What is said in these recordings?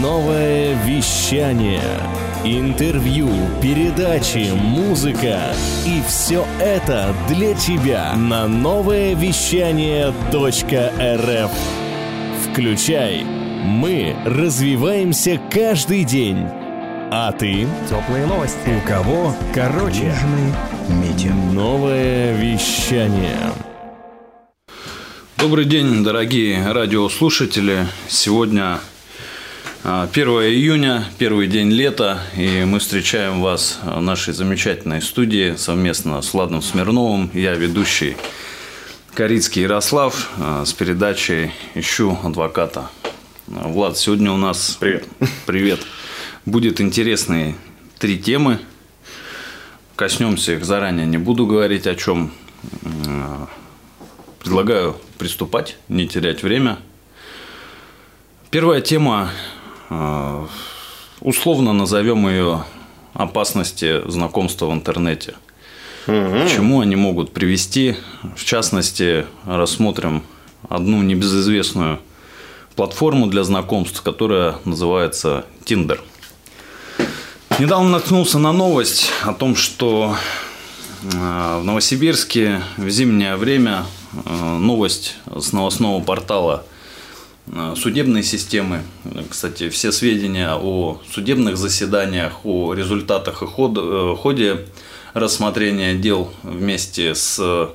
Новое вещание. Интервью, передачи, музыка. И все это для тебя на новое вещание .рф. Включай. Мы развиваемся каждый день. А ты? Теплые новости. У кого? Короче. Митя. Новое вещание. Добрый день, дорогие радиослушатели. Сегодня 1 июня, первый день лета, и мы встречаем вас в нашей замечательной студии совместно с Владом Смирновым. Я ведущий Корицкий Ярослав а, с передачей «Ищу адвоката». А, Влад, сегодня у нас... Привет. Привет. Будет интересные три темы. Коснемся их заранее, не буду говорить о чем. Предлагаю приступать, не терять время. Первая тема, условно назовем ее опасности знакомства в интернете. К чему они могут привести? В частности, рассмотрим одну небезызвестную платформу для знакомств, которая называется Tinder. Недавно наткнулся на новость о том, что э, в Новосибирске в зимнее время э, новость с новостного портала судебной системы. Кстати, все сведения о судебных заседаниях, о результатах и э, ходе рассмотрения дел вместе с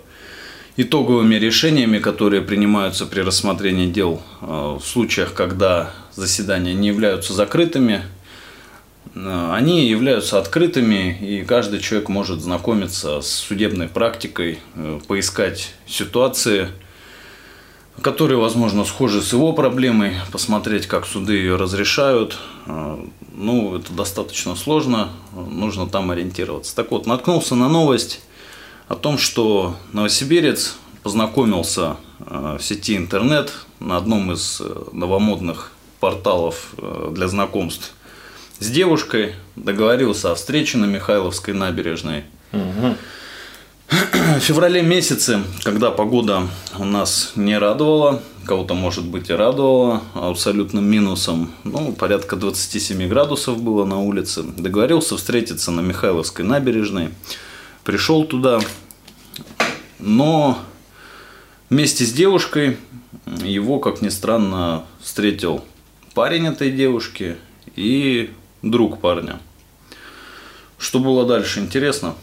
итоговыми решениями, которые принимаются при рассмотрении дел э, в случаях, когда заседания не являются закрытыми, э, они являются открытыми, и каждый человек может знакомиться с судебной практикой, э, поискать ситуации, которые, возможно, схожи с его проблемой, посмотреть, как суды ее разрешают. Э, Ну, это достаточно сложно, нужно там ориентироваться. Так вот, наткнулся на новость о том, что новосибирец познакомился э, в сети интернет на одном из э, новомодных порталов э, для знакомств с девушкой, договорился о встрече на Михайловской набережной. Феврале месяце, когда погода у нас не радовала, кого-то, может быть, и радовала абсолютным минусом, ну, порядка 27 градусов было на улице, договорился встретиться на Михайловской набережной, пришел туда, но вместе с девушкой его, как ни странно, встретил парень этой девушки и друг парня. Что было дальше, интересно?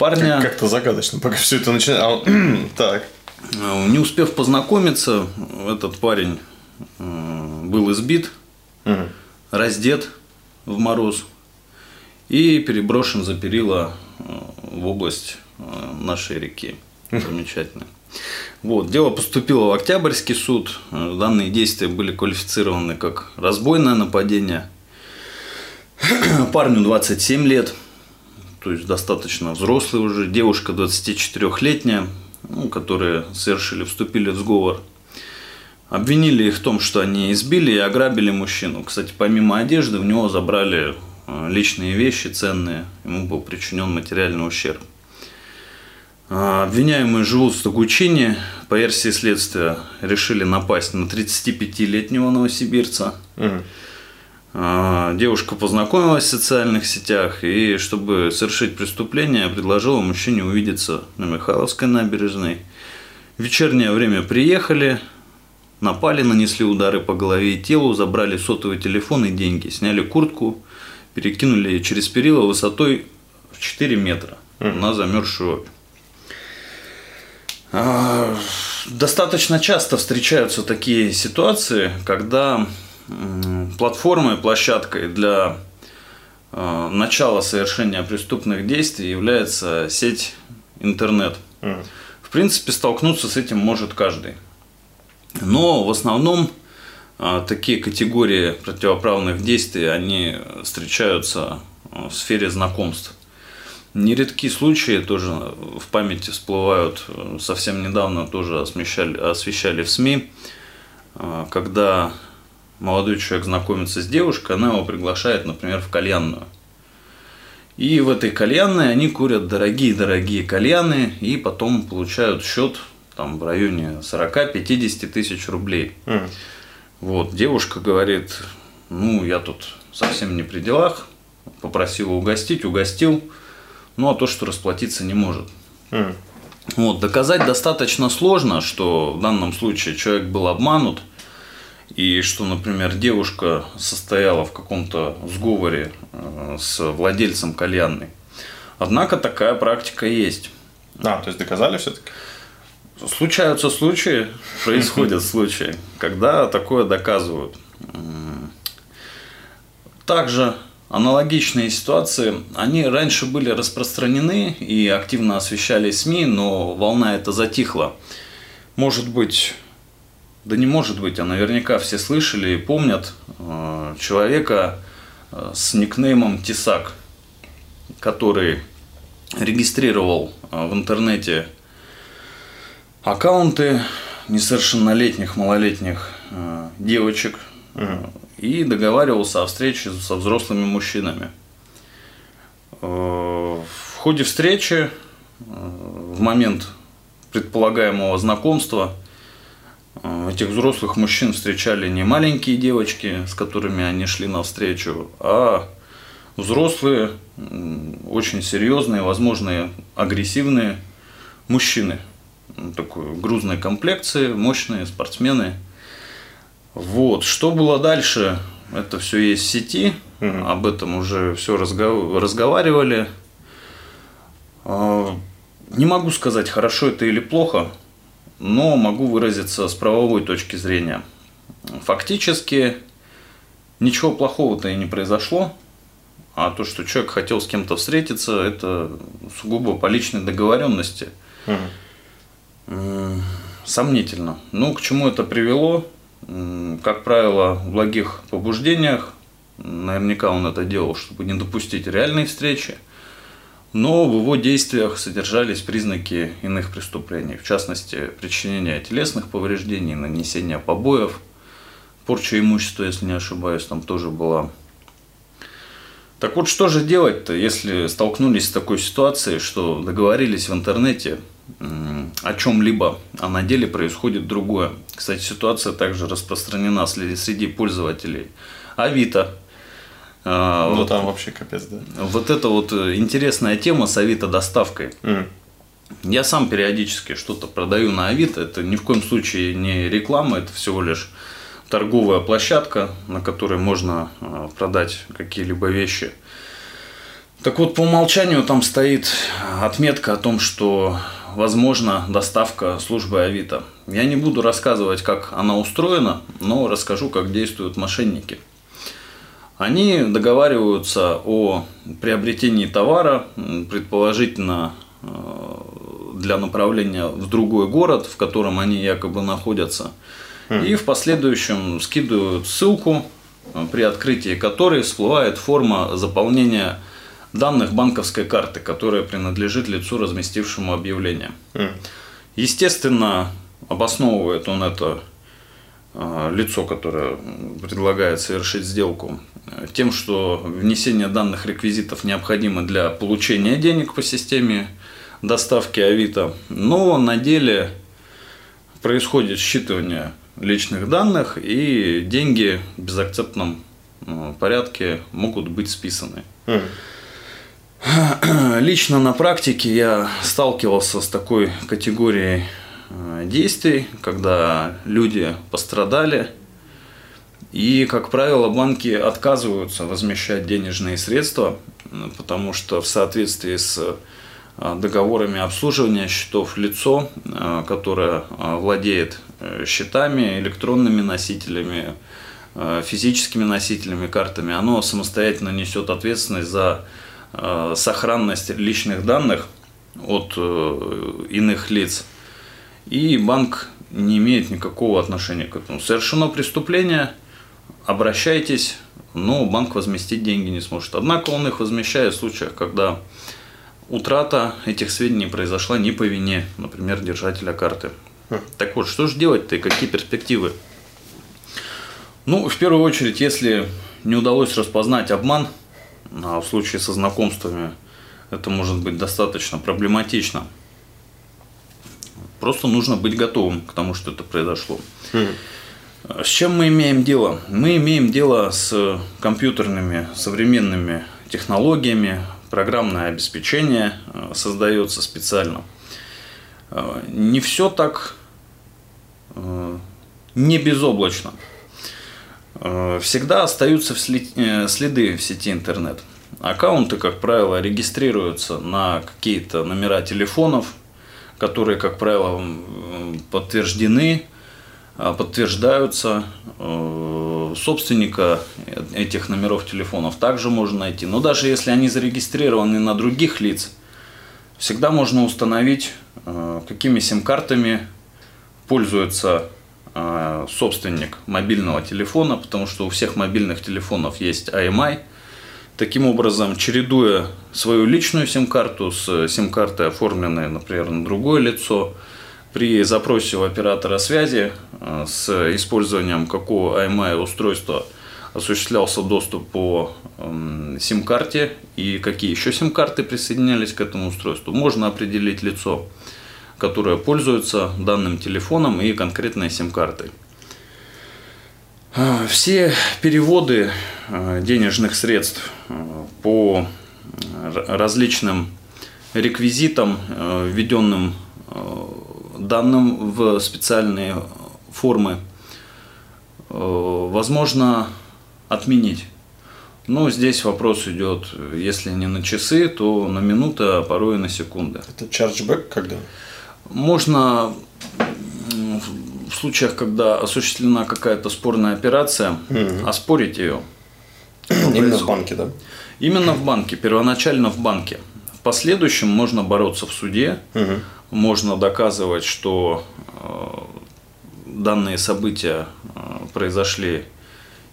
Парня... Как-то загадочно, пока все это начинает. так. Э, Не успев познакомиться, этот парень э, был избит, раздет в мороз и переброшен за перила э, в область нашей реки. Замечательно. Вот, дело поступило в Октябрьский суд. Данные действия были квалифицированы как разбойное нападение. Парню 27 лет, то есть достаточно взрослый уже, девушка 24-летняя, ну, которые совершили, вступили в сговор. Обвинили их в том, что они избили и ограбили мужчину. Кстати, помимо одежды, в него забрали э, личные вещи ценные, ему был причинен материальный ущерб. А, Обвиняемые живут в Стогучине. По версии следствия решили напасть на 35-летнего новосибирца. А, Девушка познакомилась в социальных сетях и, чтобы совершить преступление, предложила мужчине увидеться на Михайловской набережной. В вечернее время приехали, напали, нанесли удары по голове и телу, забрали сотовый телефон и деньги, сняли куртку, перекинули через перила высотой в 4 метра на замерзшую. А, Достаточно часто встречаются такие ситуации, когда платформой, площадкой для э, начала совершения преступных действий является сеть интернет. В принципе, столкнуться с этим может каждый. Но в основном а, такие категории противоправных действий, они встречаются а, в сфере знакомств. Нередки случаи тоже в памяти всплывают, э, совсем недавно тоже освещали, освещали в СМИ, когда молодой человек знакомится с девушкой, она его приглашает, например, в кальянную. И в этой кальянной они курят дорогие-дорогие кальяны и потом получают счет там, в районе 40-50 тысяч рублей. Вот, девушка говорит, ну, я тут совсем не при делах, попросила угостить, угостил, ну, а то, что расплатиться не может. М. Вот, доказать достаточно сложно, что в данном случае человек был обманут, и что, например, девушка состояла в каком-то сговоре э, с владельцем кальянной. Однако такая практика есть. А, то есть доказали все-таки? Случаются случаи, происходят случаи, когда такое доказывают. Также аналогичные ситуации, они раньше были распространены и активно освещались СМИ, но волна эта затихла. Может быть, да не может быть, а наверняка все слышали и помнят э, человека э, с никнеймом Тесак, который регистрировал э, в интернете аккаунты несовершеннолетних, малолетних э, девочек э, и договаривался о встрече со взрослыми мужчинами. Э, В ходе встречи, э, в момент предполагаемого знакомства, этих взрослых мужчин встречали не маленькие девочки, с которыми они шли навстречу, а взрослые, очень серьезные, возможно, агрессивные мужчины такой грузной комплекции, мощные спортсмены. Вот. Что было дальше? Это все есть в сети. Об этом уже все разговаривали. А, Не могу сказать, хорошо это или плохо, но могу выразиться с правовой точки зрения. Фактически ничего плохого-то и не произошло. А то, что человек хотел с кем-то встретиться, это сугубо по личной договоренности. М, Сомнительно. Ну, к чему это привело? Как правило, в благих побуждениях. Наверняка он это делал, чтобы не допустить реальной встречи. Но в его действиях содержались признаки иных преступлений. В частности, причинения телесных повреждений, нанесения побоев, порча имущества, если не ошибаюсь, там тоже была. Так вот, что же делать-то, если столкнулись с такой ситуацией, что договорились в интернете о чем-либо, а на деле происходит другое. Кстати, ситуация также распространена среди пользователей Авито. А, Ну вот, там вообще капец, да. вот это вот э, интересная тема с Авито доставкой. М. Я сам периодически что-то продаю на Авито. Это ни в коем случае не реклама, это всего лишь торговая площадка, на которой можно э, продать какие-либо вещи. Так вот, по умолчанию там стоит отметка о том, что возможна доставка службы Авито. Я не буду рассказывать, как она устроена, но расскажу, как действуют мошенники. Они договариваются о приобретении товара, предположительно э, для направления в другой город, в котором они якобы находятся. И в последующем скидывают ссылку, э, при открытии которой всплывает форма заполнения данных банковской карты, которая принадлежит лицу, разместившему объявление. М. Естественно, обосновывает он это э, лицо, которое предлагает совершить сделку, тем, что внесение данных реквизитов необходимо для получения денег по системе доставки Авито. Но на деле происходит считывание личных данных, и деньги в безакцептном э, порядке могут быть списаны. М. Лично на практике я сталкивался с такой категорией э, действий, когда люди пострадали, и, как правило, банки отказываются возмещать денежные средства, потому что в соответствии с э, договорами обслуживания счетов лицо, э, которое э, владеет счетами, электронными носителями, физическими носителями, картами, оно самостоятельно несет ответственность за сохранность личных данных от иных лиц. И банк не имеет никакого отношения к этому. Совершено преступление, обращайтесь, но банк возместить деньги не сможет. Однако он их возмещает в случаях, когда утрата этих сведений произошла не по вине, например, держателя карты. Так вот, что же делать-то и какие перспективы? Ну, в первую очередь, если не удалось распознать обман, а в случае со знакомствами это может быть достаточно проблематично, просто нужно быть готовым к тому, что это произошло. С чем мы имеем дело? Мы имеем дело с компьютерными современными технологиями, программное обеспечение э, создается специально. Э, не все так э, не безоблачно. Всегда остаются следы в сети интернет. Аккаунты, как правило, регистрируются на какие-то номера телефонов, которые, как правило, подтверждены, подтверждаются. Собственника этих номеров телефонов также можно найти. Но даже если они зарегистрированы на других лиц, всегда можно установить, э, какими сим-картами пользуется э, собственник мобильного телефона, потому что у всех мобильных телефонов есть IMI. Таким образом, чередуя свою личную сим-карту с сим-картой, оформленной, например, на другое лицо, при запросе у оператора связи э, с использованием какого IMI устройства – осуществлялся доступ по эм, сим-карте и какие еще сим-карты присоединялись к этому устройству. Можно определить лицо, которое пользуется данным телефоном и конкретной сим-картой. А, все переводы э, денежных средств э, по различным реквизитам, э, введенным данным в специальные формы, возможно отменить. Но здесь вопрос идет, если не на часы, то на минуты, а порой и на секунды. Это чарджбэк когда? Можно в случаях, когда осуществлена какая-то спорная операция, угу. оспорить ее. Именно в банке, да? Именно в банке, первоначально в банке. Последующем можно бороться в суде, угу. можно доказывать, что э, данные события э, произошли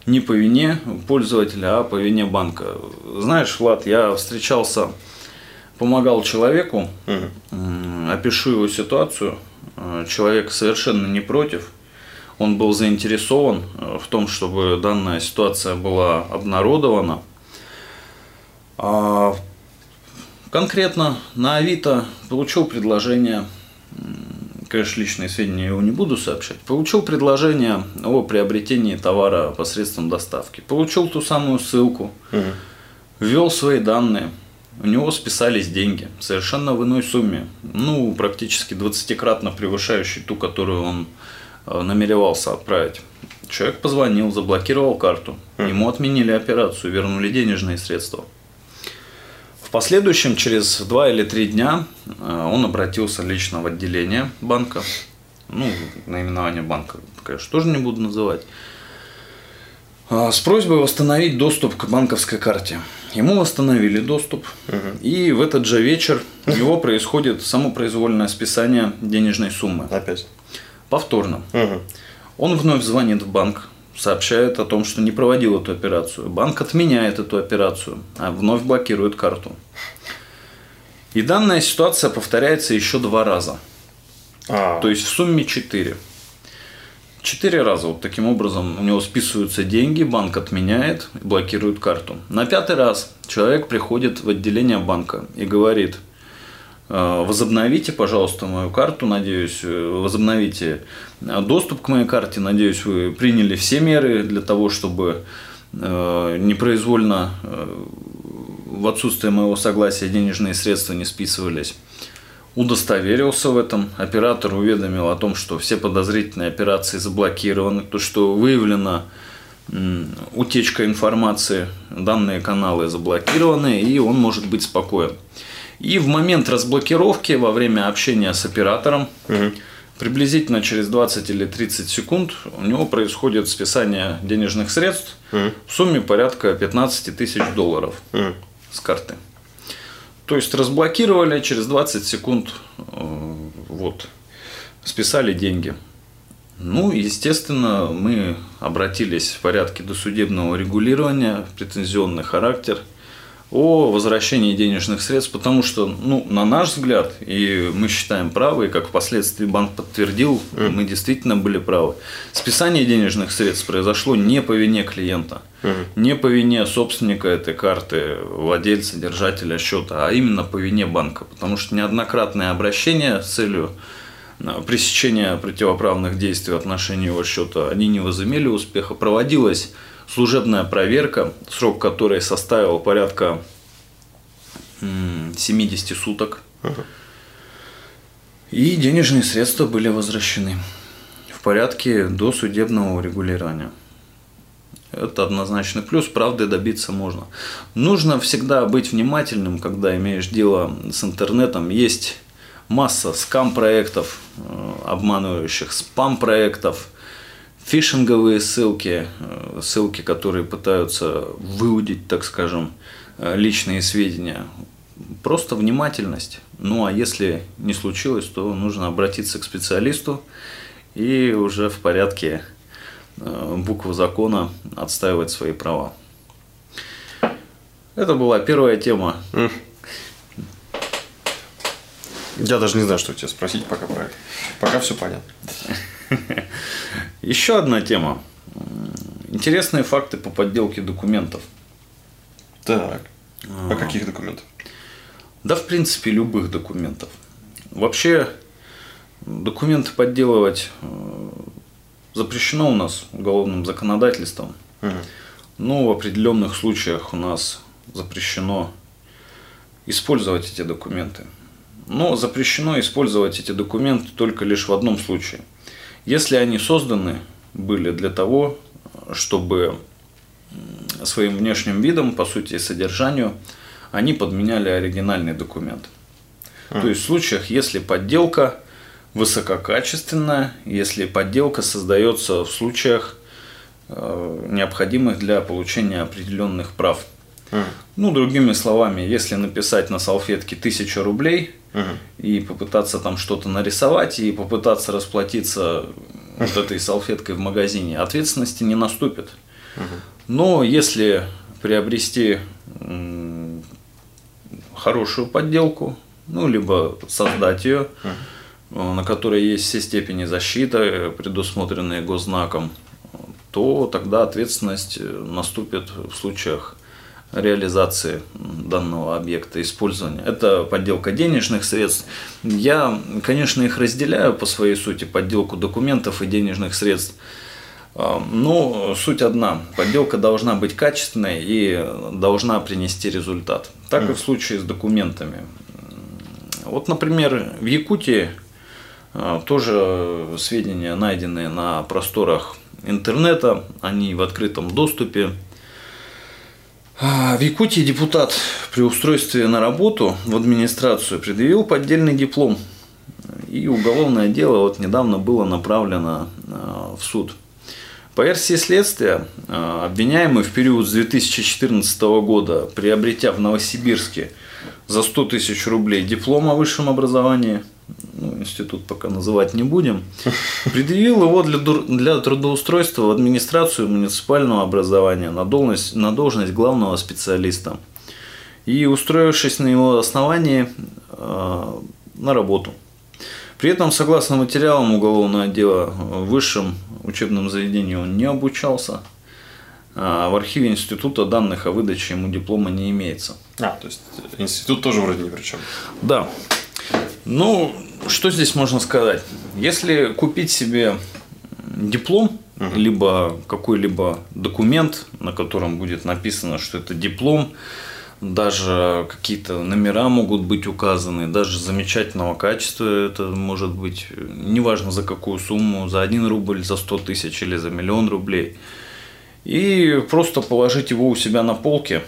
не по вине пользователя, а по вине банка. Знаешь, Влад, я встречался, помогал человеку, угу. опишу его ситуацию. Человек совершенно не против. Он был заинтересован э, в том, чтобы данная ситуация была обнародована. Конкретно на Авито получил предложение конечно, личные сведения я его не буду сообщать, получил предложение о приобретении товара посредством доставки. Получил ту самую ссылку, угу. ввел свои данные, у него списались деньги совершенно в иной сумме, ну, практически 20-кратно превышающей ту, которую он э, намеревался отправить. Человек позвонил, заблокировал карту, ему отменили операцию, вернули денежные средства – в последующем, через два или три дня, э, он обратился лично в отделение банка. Ну, наименование банка, конечно, тоже не буду называть. А, с просьбой восстановить доступ к банковской карте. Ему восстановили доступ, угу. и в этот же вечер у него происходит самопроизвольное списание денежной суммы. Опять? Повторно. Угу. Он вновь звонит в банк, сообщает о том, что не проводил эту операцию. Банк отменяет эту операцию, а вновь блокирует карту. И данная ситуация повторяется еще два раза. А. То есть в сумме четыре. Четыре раза вот таким образом у него списываются деньги, банк отменяет, блокирует карту. На пятый раз человек приходит в отделение банка и говорит, «Э, возобновите, пожалуйста, мою карту, надеюсь, э, возобновите доступ к моей карте, надеюсь, вы приняли все меры для того, чтобы э, непроизвольно в отсутствие моего согласия денежные средства не списывались. Удостоверился в этом, оператор уведомил о том, что все подозрительные операции заблокированы, то, что выявлена утечка информации, данные каналы заблокированы, и он может быть спокоен. И в момент разблокировки, во время общения с оператором, угу. приблизительно через 20 или 30 секунд у него происходит списание денежных средств угу. в сумме порядка 15 тысяч долларов угу. с карты. То есть разблокировали, через 20 секунд э, вот, списали деньги. Ну, естественно, мы обратились в порядке досудебного регулирования, претензионный характер – о возвращении денежных средств, потому что, ну, на наш взгляд, и мы считаем правы, и как впоследствии банк подтвердил, mm. мы действительно были правы. Списание денежных средств произошло не по вине клиента, mm. не по вине собственника этой карты, владельца, держателя счета, а именно по вине банка, потому что неоднократное обращение с целью э, пресечения противоправных действий в отношении его счета, они не возымели успеха. Проводилась служебная проверка, срок которой составил порядка 70 суток. И денежные средства были возвращены в порядке до судебного урегулирования. Это однозначный плюс, правды добиться можно. Нужно всегда быть внимательным, когда имеешь дело с интернетом. Есть масса скам-проектов, э, обманывающих спам-проектов, фишинговые ссылки, э, ссылки, которые пытаются выудить, так скажем, э, личные сведения. Просто внимательность. Ну а если не случилось, то нужно обратиться к специалисту и уже в порядке Э, букву закона отстаивать свои права. Это была первая тема. Я даже не знаю, что тебя спросить пока про это. Пока все понятно. Еще одна тема. Интересные факты по подделке документов. Так. А каких документов? Да, в принципе, любых документов. Вообще, документы подделывать э, запрещено у нас уголовным законодательством. Угу. Но в определенных случаях у нас запрещено использовать эти документы. Но запрещено использовать эти документы только лишь в одном случае. Если они созданы были для того, чтобы своим внешним видом, по сути и содержанию, они подменяли оригинальный документ. Mm. То есть в случаях, если подделка высококачественная, если подделка создается в случаях, э, необходимых для получения определенных прав. Uh-huh. Ну, другими словами, если написать на салфетке тысячу рублей и попытаться там что-то нарисовать и попытаться расплатиться вот этой салфеткой в магазине, ответственности не наступит. Но если приобрести хорошую подделку, ну, либо создать ее, Э, на которой есть все степени защиты, предусмотренные госзнаком, то тогда ответственность э, наступит в случаях реализации данного объекта использования. Это подделка денежных средств. Я, конечно, их разделяю по своей сути, подделку документов и денежных средств. Но суть одна. Подделка должна быть качественной и должна принести результат. Так и в случае с документами. Вот, например, в Якутии а, тоже сведения найдены на просторах интернета, они в открытом доступе. А, в Якутии депутат при устройстве на работу в администрацию предъявил поддельный диплом. И уголовное дело вот недавно было направлено а, в суд. По версии следствия, обвиняемый в период с 2014 года, приобретя в Новосибирске за 100 тысяч рублей диплом о высшем образовании – институт пока называть не будем, предъявил его для, для трудоустройства в администрацию муниципального образования на должность, на должность главного специалиста. И устроившись на его основании э, на работу. При этом, согласно материалам уголовного дела, в высшем учебном заведении он не обучался, а в архиве института данных о выдаче ему диплома не имеется. А, то есть институт тоже вроде ни при чем. Да. Ну, что здесь можно сказать? Если купить себе диплом, угу. либо какой-либо документ, на котором будет написано, что это диплом, даже какие-то номера могут быть указаны, даже замечательного качества это может быть, неважно за какую сумму, за 1 рубль, за 100 тысяч или за миллион рублей. И просто положить его у себя на полке,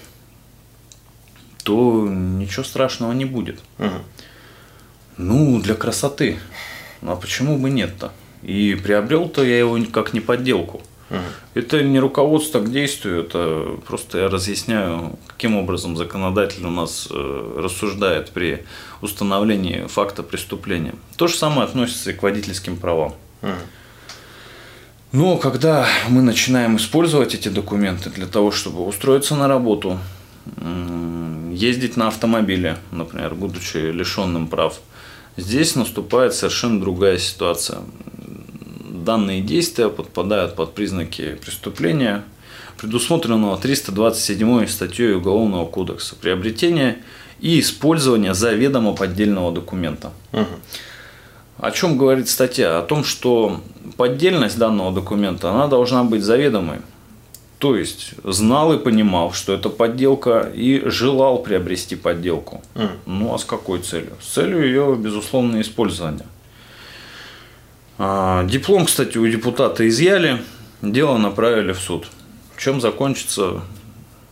то ничего страшного не будет. Угу. Ну, для красоты. Ну, а почему бы нет-то? И приобрел-то я его как не подделку. Угу. Это не руководство к действию, это просто я разъясняю, каким образом законодатель у нас э, рассуждает при установлении факта преступления. То же самое относится и к водительским правам. Угу. Но когда мы начинаем использовать эти документы для того, чтобы устроиться на работу, ездить на автомобиле, например, будучи лишенным прав, Здесь наступает совершенно другая ситуация. Данные действия подпадают под признаки преступления, предусмотренного 327 статьей Уголовного кодекса «Приобретение и использование заведомо поддельного документа». Угу. о чем говорит статья? О том, что поддельность данного документа, она должна быть заведомой. То есть знал и понимал, что это подделка, и желал приобрести подделку. Mm. Ну а с какой целью? С целью ее, безусловно, использования. А, диплом, кстати, у депутата изъяли, дело направили в суд. Чем закончится,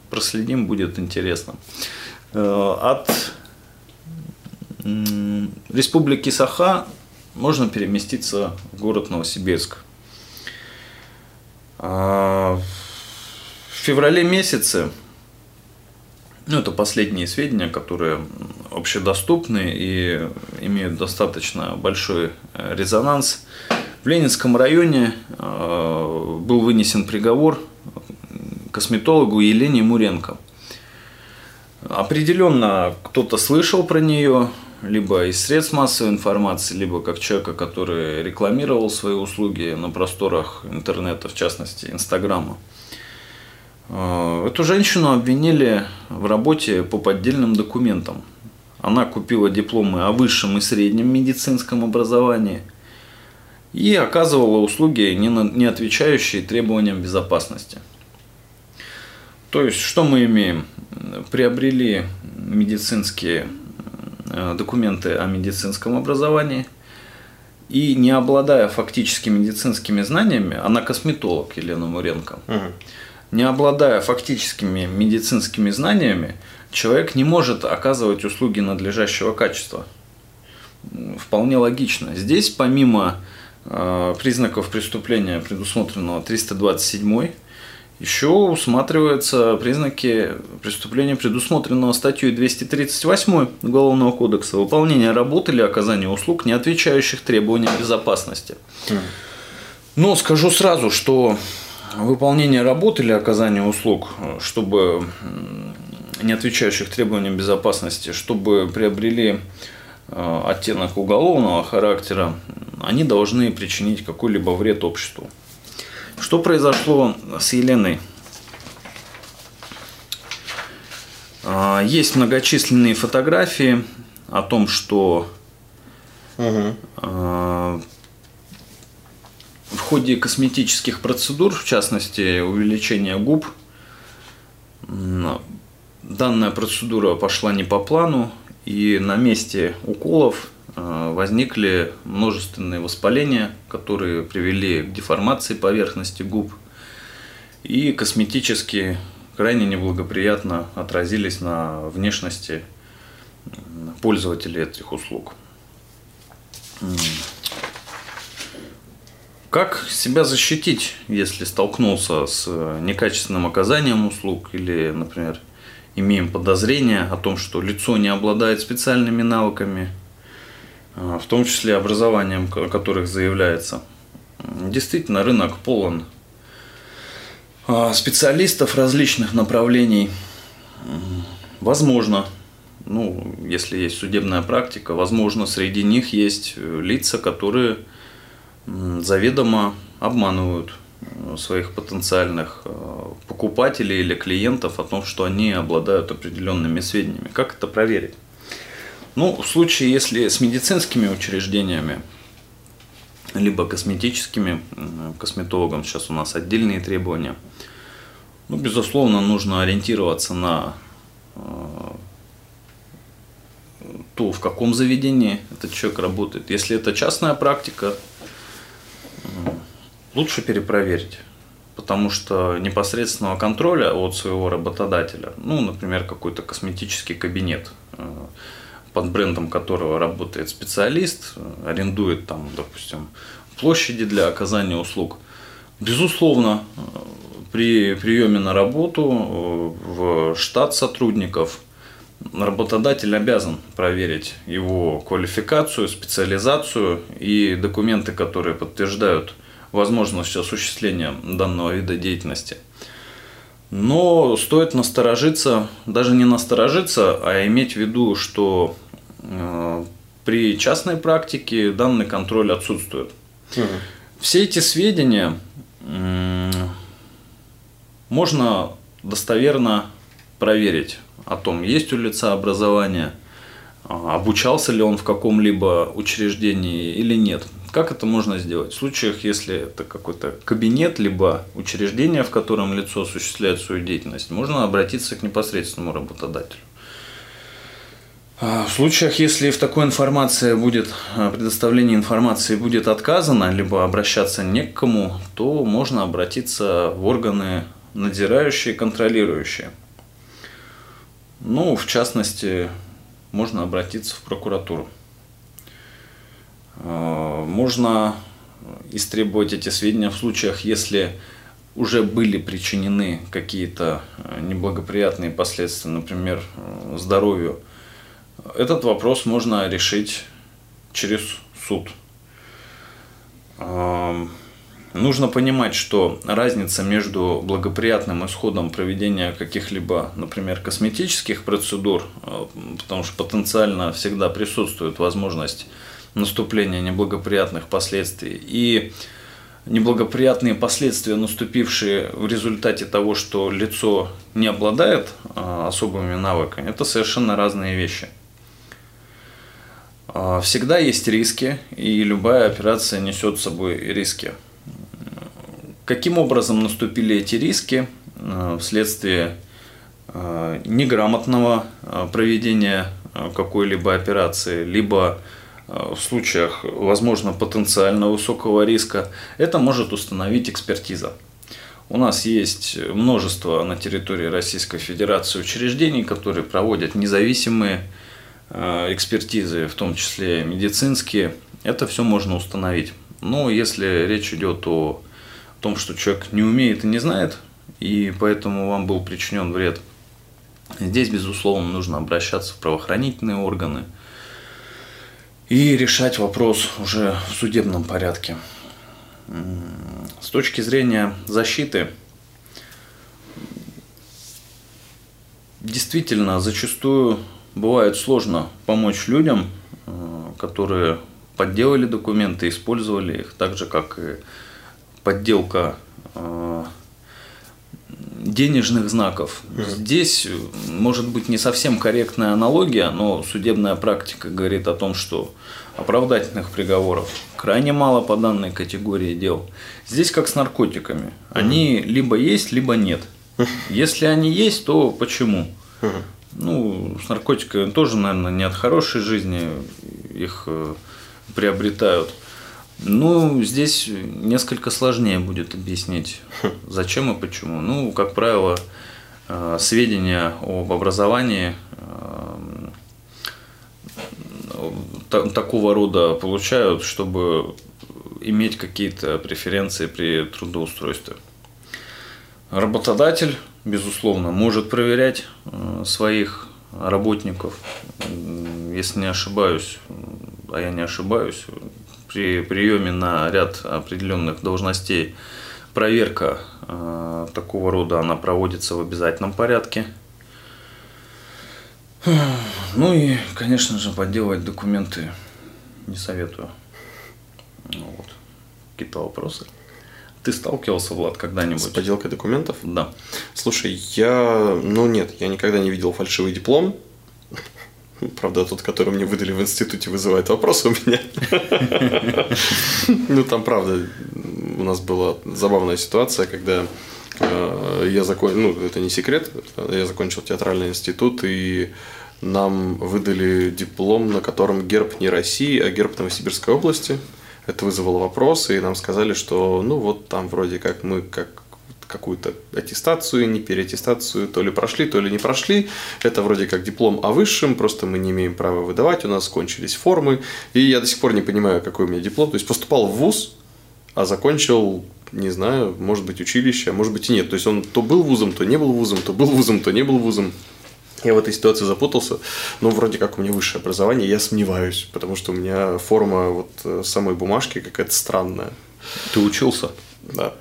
проследим, будет интересно. Э, от республики Саха можно переместиться в город Новосибирск. Феврале месяце, ну это последние сведения, которые общедоступны и имеют достаточно большой э, резонанс, в Ленинском районе э, был вынесен приговор косметологу Елене Муренко. Определенно кто-то слышал про нее, либо из средств массовой информации, либо как человека, который рекламировал свои услуги на просторах интернета, в частности Инстаграма. Э, эту женщину обвинили в работе по поддельным документам. Она купила дипломы о высшем и среднем медицинском образовании и оказывала услуги, не отвечающие требованиям безопасности. То есть, что мы имеем? Приобрели медицинские Э, документы о медицинском образовании. И не обладая фактически медицинскими знаниями, она косметолог Елена Муренко, угу. Не обладая фактическими медицинскими знаниями, человек не может оказывать услуги надлежащего качества. Вполне логично. Здесь помимо э, признаков преступления, предусмотренного 327 еще усматриваются признаки преступления, предусмотренного статьей 238 Уголовного кодекса выполнение работы или оказание услуг, не отвечающих требованиям безопасности. Но скажу сразу, что выполнение работы или оказание услуг, чтобы не отвечающих требованиям безопасности, чтобы приобрели э, оттенок уголовного характера, они должны причинить какой-либо вред обществу. Что произошло с Еленой? А, есть многочисленные фотографии о том, что угу. В ходе косметических процедур, в частности увеличения губ, данная процедура пошла не по плану, и на месте уколов Э, возникли множественные воспаления, которые привели к деформации поверхности губ и косметически крайне неблагоприятно отразились на внешности пользователей этих услуг. Как себя защитить, если столкнулся с некачественным оказанием услуг или, например, имеем подозрение о том, что лицо не обладает специальными навыками а, в том числе образованием, о которых заявляется. Действительно, рынок полон а, специалистов различных направлений. Возможно, ну, если есть судебная практика, возможно, среди них есть э, лица, которые заведомо обманывают э, своих потенциальных э, покупателей или клиентов о том, что они обладают определенными сведениями. Как это проверить? Ну, в случае, если с медицинскими учреждениями, либо косметическими, косметологам сейчас у нас отдельные требования, ну, безусловно, нужно ориентироваться на э, то, в каком заведении этот человек работает. Если это частная практика, лучше перепроверить. Потому что непосредственного контроля от своего работодателя, ну, например, какой-то косметический кабинет, э, под брендом которого работает специалист, арендует там, допустим, площади для оказания услуг. Безусловно, при приеме на работу в штат сотрудников работодатель обязан проверить его квалификацию, специализацию и документы, которые подтверждают возможность осуществления данного вида деятельности. Но стоит насторожиться, даже не насторожиться, а иметь в виду, что Э, при частной практике данный контроль отсутствует. Угу. Все эти сведения можно достоверно проверить о том, есть у лица образование, а, обучался ли он в каком-либо учреждении или нет. Как это можно сделать? В случаях, если это какой-то кабинет, либо учреждение, в котором лицо осуществляет свою деятельность, можно обратиться к непосредственному работодателю. А, в случаях, если в такой информации будет, а, предоставлении информации будет отказано, либо обращаться не к кому, то можно обратиться в органы надзирающие, контролирующие. Ну, в частности, можно обратиться в прокуратуру. А, можно истребовать эти сведения в случаях, если уже были причинены какие-то неблагоприятные последствия, например, здоровью этот вопрос можно решить через суд. Нужно понимать, что разница между благоприятным исходом проведения каких-либо, например, косметических процедур, а, потому что потенциально всегда присутствует возможность наступления неблагоприятных последствий, и неблагоприятные последствия, наступившие в результате того, что лицо не обладает а, особыми навыками, это совершенно разные вещи. А, всегда есть риски, и любая операция несет с собой риски. Каким образом наступили эти риски а, вследствие а, неграмотного проведения какой-либо операции, либо в случаях, возможно, потенциально высокого риска, это может установить экспертиза. У нас есть множество на территории Российской Федерации учреждений, которые проводят независимые Э, экспертизы, в том числе медицинские, это все можно установить. Но если речь идет о том, что человек не умеет и не знает, и поэтому вам был причинен вред, здесь, безусловно, нужно обращаться в правоохранительные органы и решать вопрос уже в судебном порядке. С точки зрения защиты, действительно, зачастую бывает сложно помочь людям, э, которые подделали документы, использовали их, так же как и подделка э, денежных знаков. Здесь может быть не совсем корректная аналогия, но судебная практика говорит о том, что оправдательных приговоров крайне мало по данной категории дел. Здесь как с наркотиками. Они либо есть, либо нет. Если они есть, то почему? Ну, с наркотиками тоже, наверное, не от хорошей жизни их э, приобретают. Ну, здесь несколько сложнее будет объяснить, зачем и почему. Ну, как правило, э, сведения об образовании э, такого рода получают, чтобы иметь какие-то преференции при трудоустройстве. Работодатель безусловно, может проверять э, своих работников, если не ошибаюсь, а я не ошибаюсь, при приеме на ряд определенных должностей проверка э, такого рода она проводится в обязательном порядке. Ну и, конечно же, подделывать документы не советую. Вот. Какие-то вопросы? Ты сталкивался, Влад, когда-нибудь? С подделкой документов? Да. Слушай, я... Ну нет, я никогда не видел фальшивый диплом. Правда, тот, который мне выдали в институте, вызывает вопросы у меня. Ну, там, правда, у нас была забавная ситуация, когда э, я закончил, ну, это не секрет, я закончил театральный институт, и нам выдали диплом, на котором герб не России, а герб Новосибирской области – это вызвало вопросы, и нам сказали, что ну вот там вроде как мы как какую-то аттестацию, не переаттестацию, то ли прошли, то ли не прошли. Это вроде как диплом о высшем, просто мы не имеем права выдавать, у нас кончились формы. И я до сих пор не понимаю, какой у меня диплом. То есть поступал в ВУЗ, а закончил, не знаю, может быть, училище, а может быть и нет. То есть он то был вузом, то не был вузом, то был вузом, то не был вузом. Я в этой ситуации запутался, но вроде как у меня высшее образование, я сомневаюсь, потому что у меня форма вот э, самой бумажки какая-то странная. Ты учился? Да.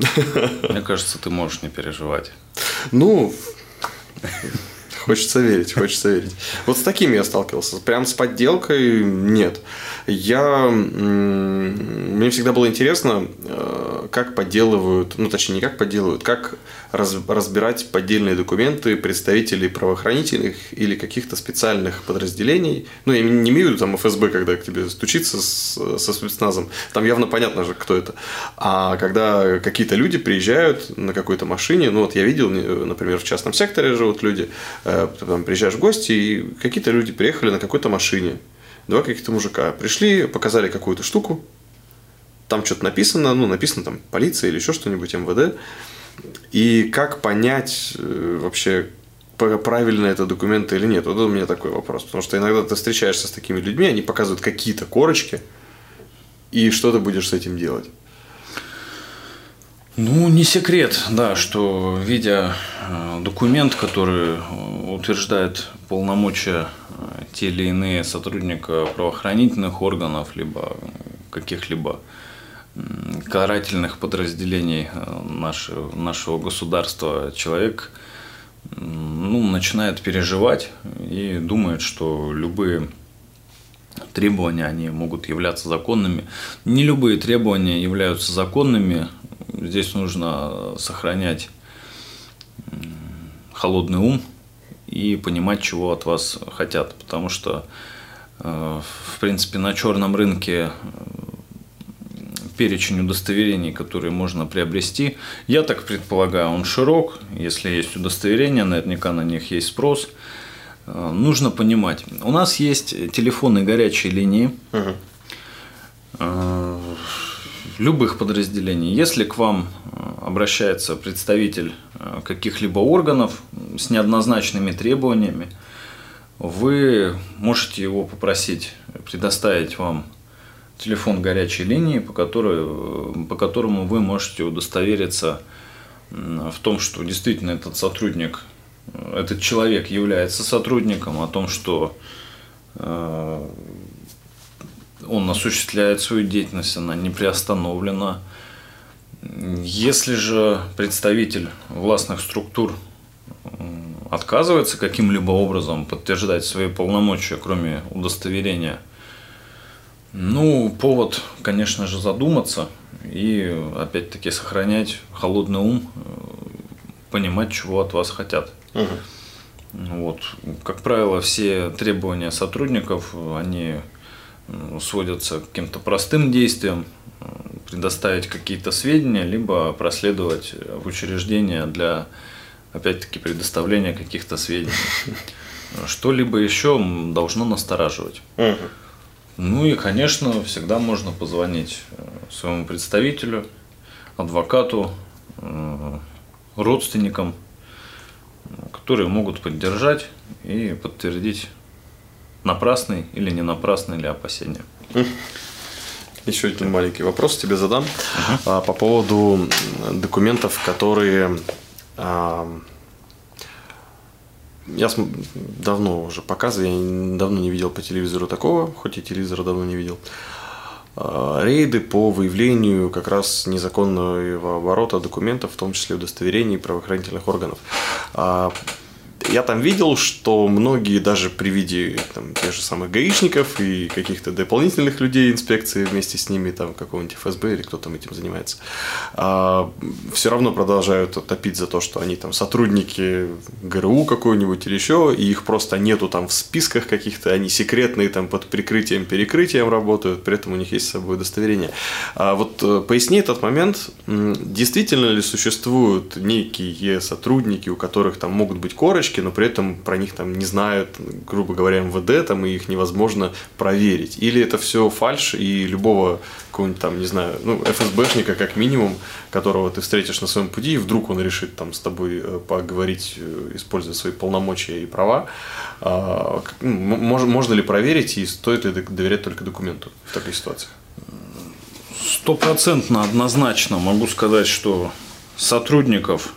Мне кажется, ты можешь не переживать. Ну, Хочется верить, хочется верить. Вот с такими я сталкивался. Прям с подделкой нет. Я... Мне всегда было интересно, э, как подделывают, ну точнее не как подделывают, как раз, разбирать поддельные документы представителей правоохранительных или каких-то специальных подразделений. Ну, я не имею в виду там ФСБ, когда к тебе стучится с, со спецназом, там явно понятно же, кто это. А когда какие-то люди приезжают на какой-то машине, ну вот я видел, например, в частном секторе живут люди, э, там приезжаешь в гости, и какие-то люди приехали на какой-то машине, два каких-то мужика пришли, показали какую-то штуку, там что-то написано, ну, написано там полиция или еще что-нибудь, МВД. И как понять э, вообще, правильно это документы или нет? Вот у меня такой вопрос. Потому что иногда ты встречаешься с такими людьми, они показывают какие-то корочки, и что ты будешь с этим делать? Ну, не секрет, да, что видя э, документ, который утверждает полномочия э, те или иные сотрудника правоохранительных органов, либо каких-либо карательных подразделений э, нашего, нашего государства человек ну, начинает переживать и думает, что любые требования, они могут являться законными. Не любые требования являются законными. Здесь нужно сохранять холодный ум и понимать, чего от вас хотят. Потому что, э, в принципе, на черном рынке перечень удостоверений, которые можно приобрести. Я так предполагаю, он широк. Если есть удостоверения, наверняка на них есть спрос. Э, нужно понимать. У нас есть телефонные горячие линии угу. любых подразделений. Если к вам э, обращается представитель каких-либо органов с неоднозначными требованиями, вы можете его попросить предоставить вам телефон горячей линии, по, которой, по которому вы можете удостовериться в том, что действительно этот сотрудник, этот человек является сотрудником, о том, что э, он осуществляет свою деятельность, она не приостановлена. Если же представитель властных структур отказывается каким-либо образом подтверждать свои полномочия, кроме удостоверения – ну, повод, конечно же, задуматься и, опять-таки, сохранять холодный ум, понимать, чего от вас хотят. Угу. Вот. Как правило, все требования сотрудников, они сводятся к каким-то простым действиям, предоставить какие-то сведения, либо проследовать в учреждение для, опять-таки, предоставления каких-то сведений. Что-либо еще должно настораживать. Угу. Ну и, конечно, всегда можно позвонить э, своему представителю, адвокату, э, родственникам, которые могут поддержать и подтвердить напрасный или не напрасный ли опасения. Еще один маленький вопрос тебе задам uh-huh. по поводу документов, которые я давно уже показываю, я давно не видел по телевизору такого, хоть и телевизора давно не видел. А, рейды по выявлению как раз незаконного оборота документов, в том числе удостоверений правоохранительных органов. Я там видел, что многие даже при виде там, тех же самых гаишников и каких-то дополнительных людей инспекции вместе с ними, там какого-нибудь ФСБ или кто там этим занимается, а, все равно продолжают топить за то, что они там сотрудники ГРУ какой-нибудь или еще, и их просто нету там в списках каких-то, они секретные там под прикрытием, перекрытием работают, при этом у них есть с собой удостоверение. А вот э, поясни этот момент, действительно ли существуют некие сотрудники, у которых там могут быть корочки, но при этом про них там не знают, грубо говоря, МВД, там, и их невозможно проверить. Или это все фальш, и любого какого-нибудь там, не знаю, ну, ФСБшника как минимум, которого ты встретишь на своем пути, и вдруг он решит там с тобой э, поговорить, э, используя свои полномочия и права, а, можно, можно ли проверить и стоит ли доверять только документу в такой ситуации? Стопроцентно однозначно могу сказать, что сотрудников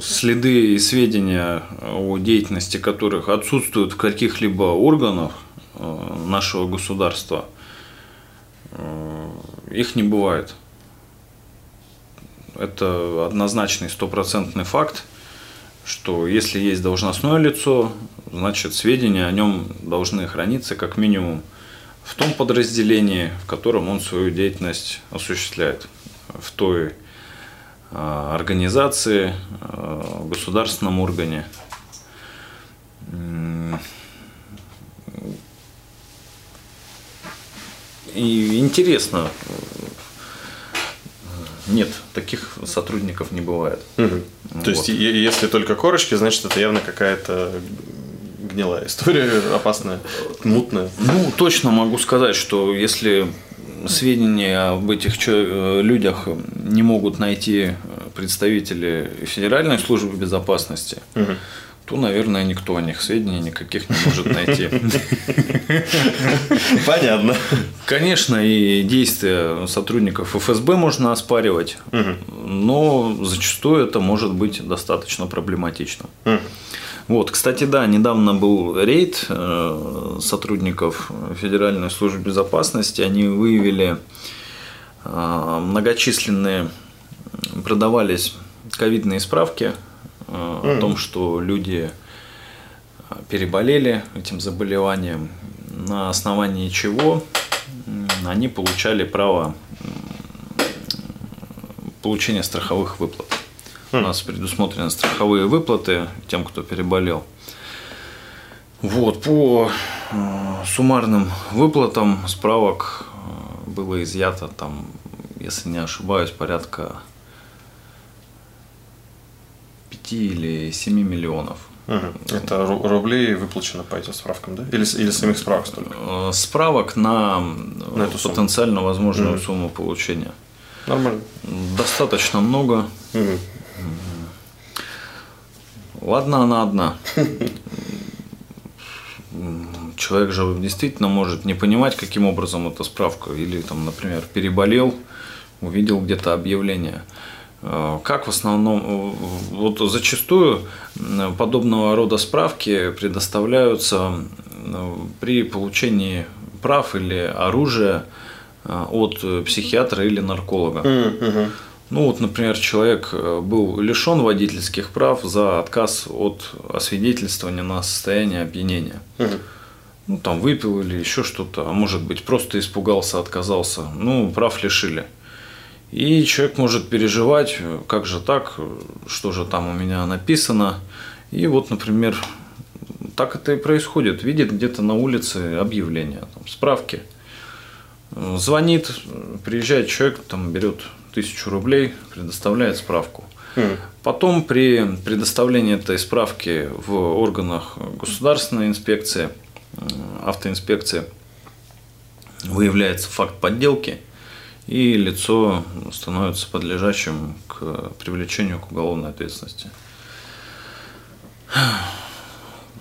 следы и сведения о деятельности которых отсутствуют в каких-либо органах э, нашего государства, э, их не бывает. Это однозначный стопроцентный факт, что если есть должностное лицо, значит сведения о нем должны храниться как минимум в том подразделении, в котором он свою деятельность осуществляет, в той организации, а, государственном органе. И интересно, нет, таких сотрудников не бывает. Угу. Вот. То есть, если только корочки, значит, это явно какая-то гнилая история, опасная, мутная. Ну, точно могу сказать, что если сведения об этих э, людях не могут найти представители Федеральной службы безопасности, угу то, наверное, никто о них сведений никаких не может найти. Понятно. Конечно, и действия сотрудников ФСБ можно оспаривать, но зачастую это может быть достаточно проблематично. Вот, кстати, да, недавно был рейд э, сотрудников Федеральной службы безопасности. Они выявили э, многочисленные, продавались ковидные справки mm. о том, что люди переболели этим заболеванием, на основании чего они получали право получения страховых выплат. У нас предусмотрены страховые выплаты тем, кто переболел. Вот, по суммарным выплатам справок было изъято там, если не ошибаюсь, порядка 5 или 7 миллионов. Угу. Это рублей выплачено по этим справкам, да? Или, или самих справок столько? Э, справок на, на эту потенциально сумму. возможную угу. сумму получения. Нормально. Достаточно много. Угу. Ладно, она одна. Человек же действительно может не понимать, каким образом эта справка. Или, там, например, переболел, увидел где-то объявление. Э, как в основном, вот зачастую подобного рода справки предоставляются э, при получении прав или оружия э, от психиатра или нарколога. Mm-hmm. Ну вот, например, человек был лишен водительских прав за отказ от освидетельствования на состояние опьянения. Mm-hmm. Ну, там выпил или еще что-то, а может быть, просто испугался, отказался. Ну, прав лишили. И человек может переживать, как же так, что же там у меня написано. И вот, например, так это и происходит. Видит где-то на улице объявление, там, справки. Звонит, приезжает человек, там берет тысячу рублей, предоставляет справку. Mm. Потом при предоставлении этой справки в органах государственной инспекции, автоинспекции, выявляется факт подделки – и лицо становится подлежащим к привлечению к уголовной ответственности.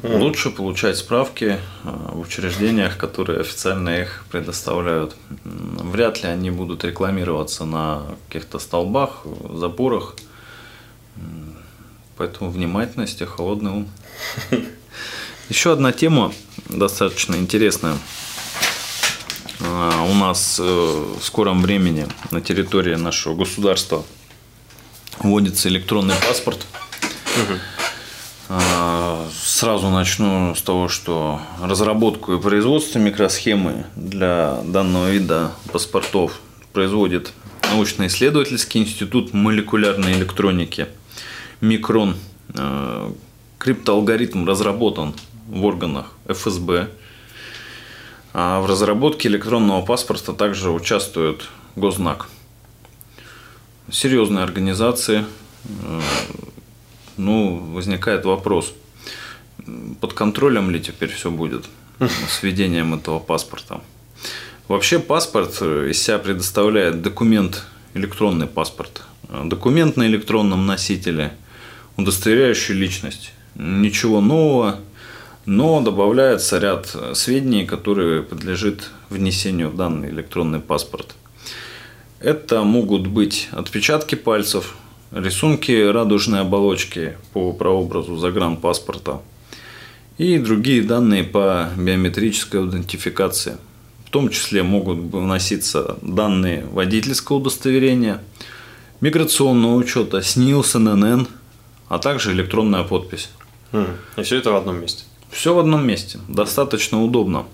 Лучше получать справки а, в учреждениях, которые официально их предоставляют. Вряд ли они будут рекламироваться на каких-то столбах, запорах. Поэтому внимательность и холодный ум. Еще одна тема достаточно интересная – а, у нас э, в скором времени на территории нашего государства вводится электронный паспорт. Угу. Сразу начну с того, что разработку и производство микросхемы для данного вида паспортов производит научно-исследовательский институт молекулярной электроники Микрон. А, криптоалгоритм разработан в органах ФСБ а в разработке электронного паспорта также участвует Гознак. Серьезные организации. Э, ну, возникает вопрос, под контролем ли теперь все будет с введением этого паспорта. Вообще паспорт из себя предоставляет документ, электронный паспорт, документ на электронном носителе, удостоверяющий личность. Ничего нового, но добавляется ряд сведений, которые подлежит внесению в данный электронный паспорт. Это могут быть отпечатки пальцев, рисунки радужной оболочки по прообразу загранпаспорта и другие данные по биометрической идентификации. В том числе могут вноситься данные водительского удостоверения, миграционного учета, СНИЛС, ННН, а также электронная подпись. И все это в одном месте. Все в одном месте, достаточно удобно.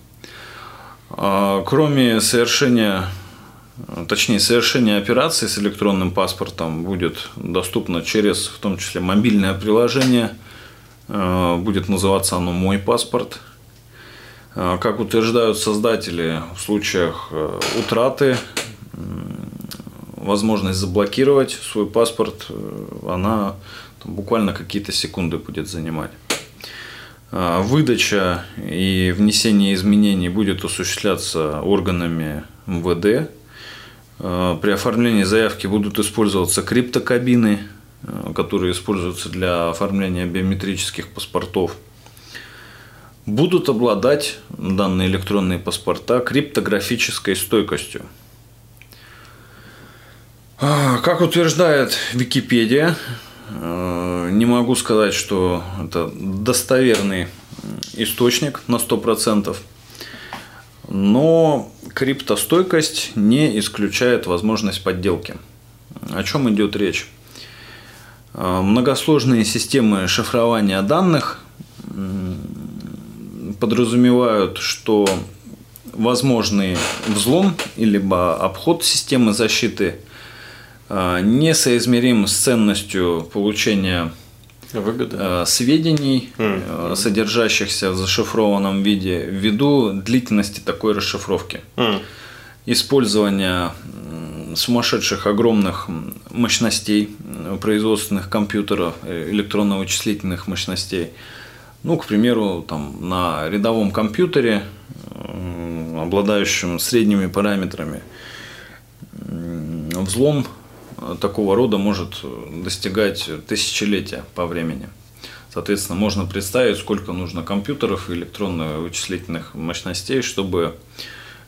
А, кроме совершения, точнее, совершения операции с электронным паспортом будет доступно через, в том числе, мобильное приложение. А, будет называться оно «Мой паспорт». А, как утверждают создатели, в случаях э, утраты возможность заблокировать свой паспорт, э, она там, буквально какие-то секунды будет занимать. Выдача и внесение изменений будет осуществляться органами МВД. А, при оформлении заявки будут использоваться криптокабины, а, которые используются для оформления биометрических паспортов. Будут обладать данные электронные паспорта криптографической стойкостью. Как утверждает Википедия, Э, не могу сказать, что это достоверный источник на 100%, но криптостойкость не исключает возможность подделки. О чем идет речь? Э, многосложные системы шифрования данных подразумевают, что возможный взлом или обход системы защиты – а, несоизмерим с ценностью получения Выгоды. А, сведений, mm. содержащихся в зашифрованном виде, ввиду длительности такой расшифровки. Mm. Использование сумасшедших огромных мощностей производственных компьютеров, э, электронно-вычислительных мощностей. Ну, к примеру, там, на рядовом компьютере, обладающем средними параметрами, взлом такого рода может достигать тысячелетия по времени. Соответственно, можно представить, сколько нужно компьютеров и электронно-вычислительных мощностей, чтобы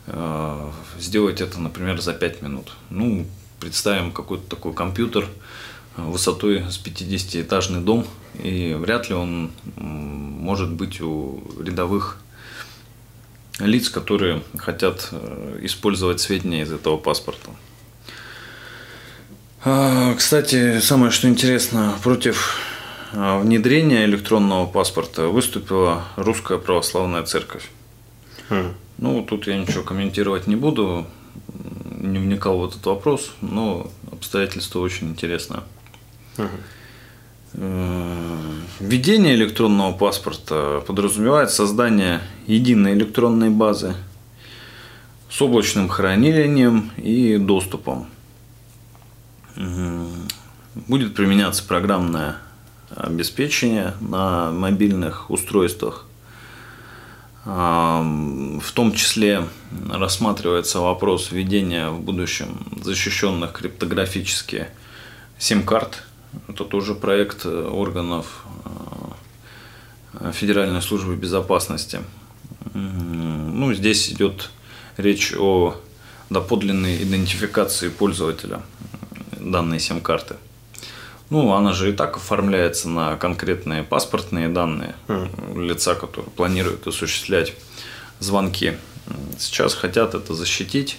э, сделать это, например, за 5 минут. Ну, представим какой-то такой компьютер высотой с 50-этажный дом, и вряд ли он может быть у рядовых лиц, которые хотят э, использовать сведения из этого паспорта. А, кстати, самое что интересно, против а, внедрения электронного паспорта выступила Русская Православная Церковь. Хм. Ну, тут я ничего комментировать не буду, не вникал в этот вопрос, но обстоятельства очень интересные. Хм. Введение электронного паспорта подразумевает создание единой электронной базы с облачным хранением и доступом Будет применяться программное обеспечение на мобильных устройствах. В том числе рассматривается вопрос введения в будущем защищенных криптографически сим-карт. Это тоже проект органов э, Федеральной службы безопасности. Ну, здесь идет речь о доподлинной идентификации пользователя данные сим-карты. Ну, она же и так оформляется на конкретные паспортные данные mm. лица, которые планируют осуществлять звонки. Сейчас хотят это защитить.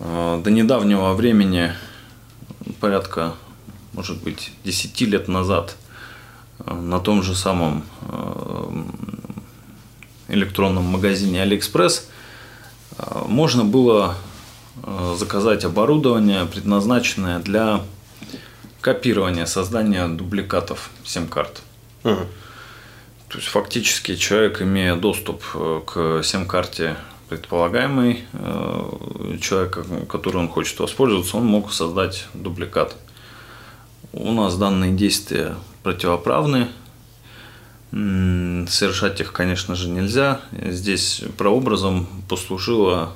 А, до недавнего времени, порядка, может быть, 10 лет назад, а, на том же самом а, электронном магазине Алиэкспресс можно было Э, заказать оборудование, предназначенное для копирования, создания дубликатов сим-карт. Угу. То есть фактически человек, имея доступ э, к сим-карте предполагаемый э, человека, который он хочет воспользоваться, он мог создать дубликат. У нас данные действия противоправны, совершать их, конечно же, нельзя. Здесь прообразом послужила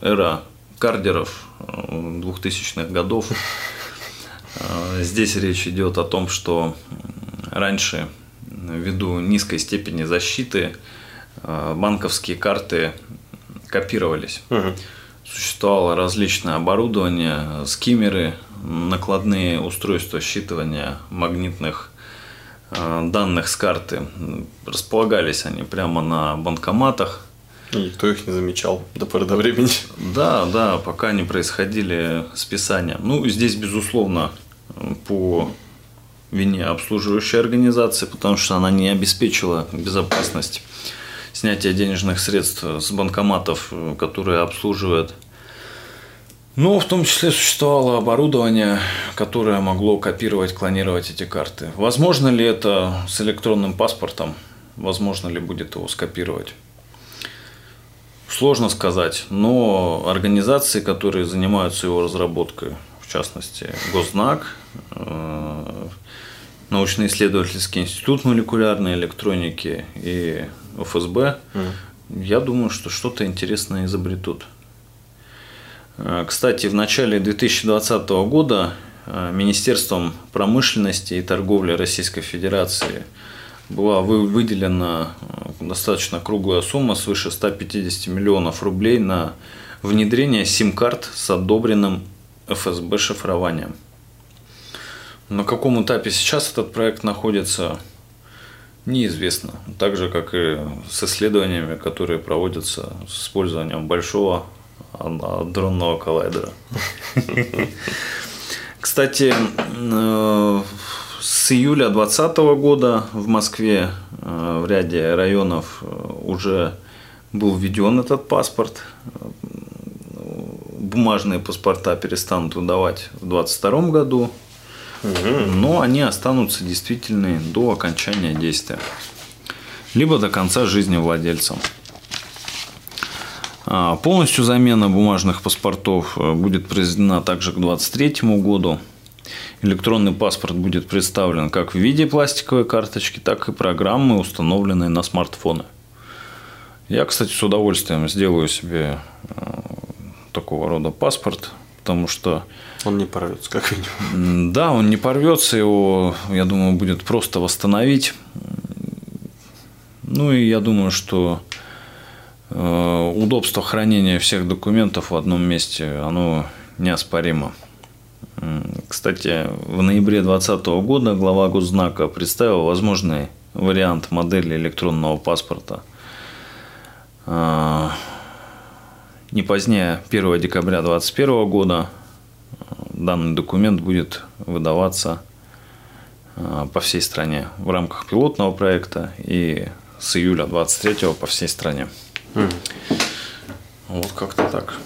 эра кардеров 2000-х э, годов. Э, здесь речь идет о том, что раньше ввиду низкой степени защиты э, банковские карты копировались. Угу. Существовало различное оборудование, скиммеры, накладные устройства считывания магнитных данных с карты. Располагались они прямо на банкоматах. И никто их не замечал до поры до времени. Да, да, пока не происходили списания. Ну, здесь, безусловно, по вине обслуживающей организации, потому что она не обеспечила безопасность снятия денежных средств с банкоматов, которые обслуживают. Но в том числе существовало оборудование, которое могло копировать, клонировать эти карты. Возможно ли это с электронным паспортом? Возможно ли будет его скопировать? Сложно сказать, но организации, которые занимаются его разработкой, в частности, Гознак, э, научно-исследовательский институт молекулярной электроники и ФСБ, mm. я думаю, что что-то интересное изобретут. Э, кстати, в начале 2020 года э, Министерством промышленности и торговли Российской Федерации была выделена э, достаточно круглая сумма свыше 150 миллионов рублей на внедрение сим-карт с одобренным ФСБ шифрованием. На каком этапе сейчас этот проект находится, неизвестно. Так же, как и с исследованиями, которые проводятся с использованием большого дронного коллайдера. Кстати, э, с июля 2020 года в Москве э, в ряде районов э, уже был введен этот паспорт. Бумажные паспорта перестанут выдавать в 2022 году, но они останутся действительны до окончания действия, либо до конца жизни владельцам. А, полностью замена бумажных паспортов э, будет произведена также к 2023 году. Электронный паспорт будет представлен как в виде пластиковой карточки, так и программы, установленные на смартфоны. Я, кстати, с удовольствием сделаю себе э, такого рода паспорт, потому что... Он не порвется, как минимум. Да, он не порвется, его, я думаю, будет просто восстановить. Ну и я думаю, что Э, удобство хранения всех документов в одном месте, оно неоспоримо. Кстати, в ноябре 2020 года глава Госзнака представил возможный вариант модели электронного паспорта. Э, не позднее 1 декабря 2021 года данный документ будет выдаваться э, по всей стране в рамках пилотного проекта и с июля 23 по всей стране. Вот как-то так.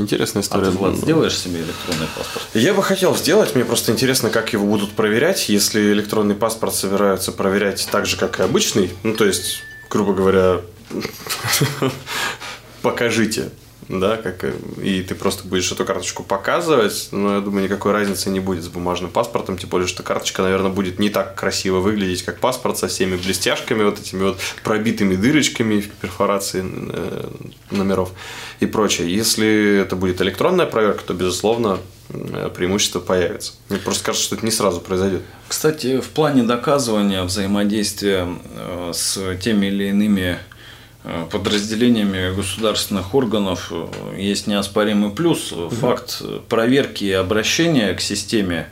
Интересная история. А ты, Влад, сделаешь себе электронный паспорт? Я бы хотел сделать. Мне просто интересно, как его будут проверять. Если электронный паспорт собираются проверять так же, как и обычный, ну, то есть, грубо говоря, покажите да, как, и ты просто будешь эту карточку показывать, но я думаю, никакой разницы не будет с бумажным паспортом, тем более, что карточка, наверное, будет не так красиво выглядеть, как паспорт со всеми блестяшками, вот этими вот пробитыми дырочками в перфорации э, номеров и прочее. Если это будет электронная проверка, то, безусловно, э, преимущество появится. Мне просто кажется, что это не сразу произойдет. Кстати, в плане доказывания взаимодействия э, с теми или иными Э, подразделениями государственных органов э, есть неоспоримый плюс. Факт проверки и обращения к системе,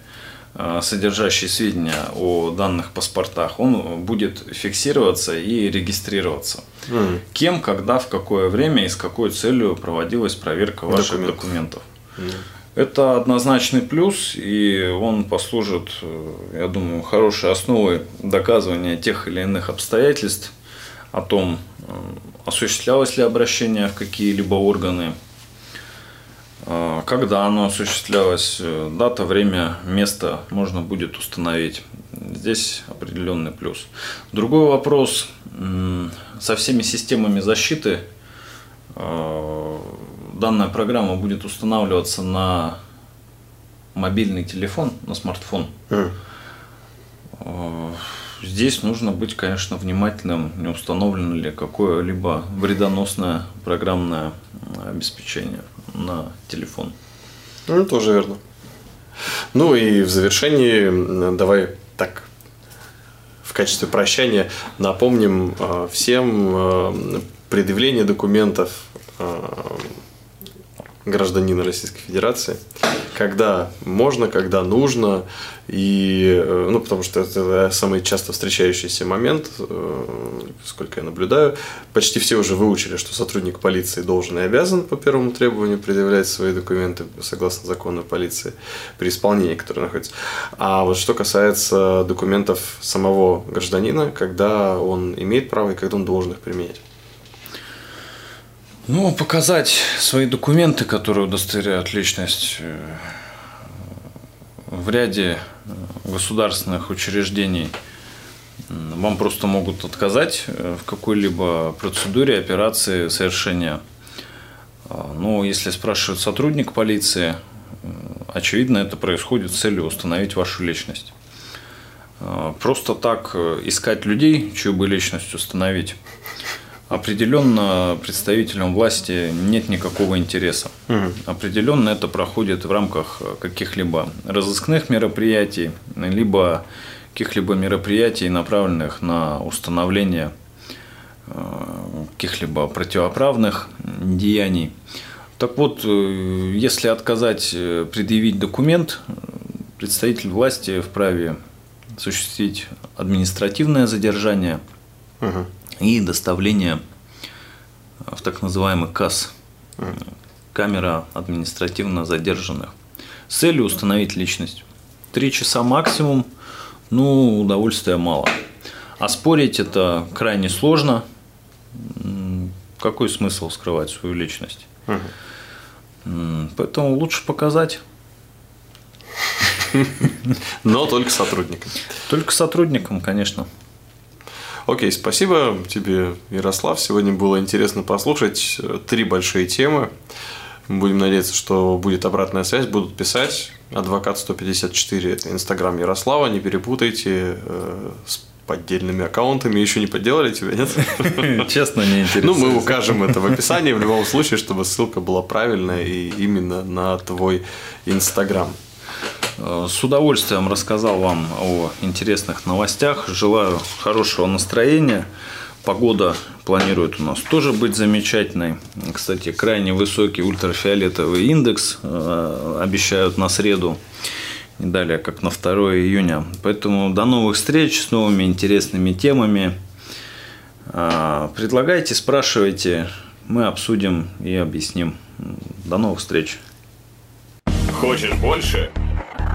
э, содержащей сведения о данных паспортах, он будет фиксироваться и регистрироваться. Mm. Кем, когда, в какое время и с какой целью проводилась проверка ваших документов. документов. Mm. Это однозначный плюс, и он послужит, я думаю, хорошей основой доказывания тех или иных обстоятельств о том, осуществлялось ли обращение в какие-либо органы, а, когда оно осуществлялось, э, дата, время, место можно будет установить. Здесь определенный плюс. Другой вопрос. Со всеми системами защиты данная программа будет устанавливаться на мобильный телефон, на смартфон. Mm. Здесь нужно быть, конечно, внимательным, не установлено ли какое-либо вредоносное программное обеспечение на телефон. Ну, тоже верно. Ну и в завершении давай так в качестве прощания напомним э, всем э, предъявление документов э, гражданина Российской Федерации. Когда можно, когда нужно. И, э, ну, потому что это самый часто встречающийся момент, э, сколько я наблюдаю. Почти все уже выучили, что сотрудник полиции должен и обязан по первому требованию предъявлять свои документы согласно закону полиции при исполнении, который находится. А вот что касается документов самого гражданина, когда он имеет право и когда он должен их применять. Ну, показать свои документы, которые удостоверяют личность э, в ряде э, государственных учреждений вам просто могут отказать э, в какой-либо процедуре операции совершения. А, но если спрашивают сотрудник полиции, очевидно, это происходит с целью установить вашу личность. А, просто так искать людей, чью бы личность установить, Определенно представителям власти нет никакого интереса. Угу. Определенно это проходит в рамках каких-либо разыскных мероприятий, либо каких-либо мероприятий, направленных на установление э, каких-либо противоправных деяний. Так вот, э, если отказать э, предъявить документ, представитель власти вправе осуществить административное задержание угу и доставление в так называемый КАС, камера административно задержанных, с целью установить личность. Три часа максимум, ну, удовольствия мало. А спорить это крайне сложно. Какой смысл скрывать свою личность? Угу. Поэтому лучше показать. Но только сотрудникам. Только сотрудникам, конечно. Окей, спасибо тебе, Ярослав. Сегодня было интересно послушать три большие темы. Будем надеяться, что будет обратная связь, будут писать. Адвокат 154 – это Инстаграм Ярослава, не перепутайте э, с поддельными аккаунтами. Еще не подделали тебя, нет? Честно, не интересно. Ну, мы укажем это в описании в любом случае, чтобы ссылка была правильная и именно на твой Инстаграм. С удовольствием рассказал вам о интересных новостях. Желаю хорошего настроения. Погода планирует у нас тоже быть замечательной. Кстати, крайне высокий ультрафиолетовый индекс э, обещают на среду, не далее, как на 2 июня. Поэтому до новых встреч с новыми интересными темами. Э, предлагайте, спрашивайте, мы обсудим и объясним. До новых встреч. Хочешь больше?